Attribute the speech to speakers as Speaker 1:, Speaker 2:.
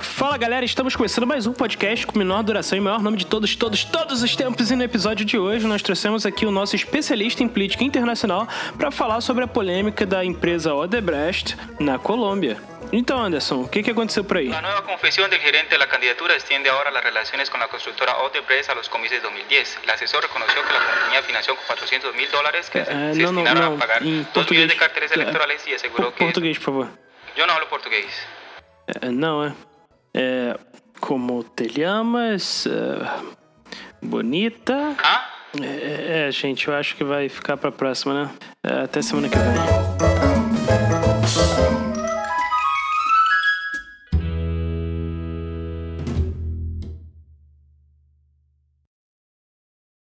Speaker 1: Fala galera, estamos começando mais um podcast com menor duração e maior nome de todos, todos, todos os tempos. E no episódio de hoje nós trouxemos aqui o nosso especialista em política internacional para falar sobre a polêmica da empresa Odebrecht na Colômbia. Então, Anderson, o que, que aconteceu por aí?
Speaker 2: La nueva confesión del gerente de la candidatura extiende ahora las relaciones con la constructora Odebrecht a los comicios de 2010. El asesor reconoció que la compañía financió con 400 mil dólares que
Speaker 1: Eh,
Speaker 2: se
Speaker 1: no, no,
Speaker 2: destinaron
Speaker 1: no,
Speaker 2: a pagar
Speaker 1: en
Speaker 2: 2
Speaker 1: portugués.
Speaker 2: millones de carteles
Speaker 1: Eh,
Speaker 2: electorales y aseguró
Speaker 1: Por-
Speaker 2: que...
Speaker 1: português, por favor.
Speaker 2: Yo no hablo portugués.
Speaker 1: É, não, é. É. Como te llamas? Bonita?
Speaker 2: ¿Ah?
Speaker 1: É, é, gente, eu acho que vai ficar pra próxima, né? Até semana que vem.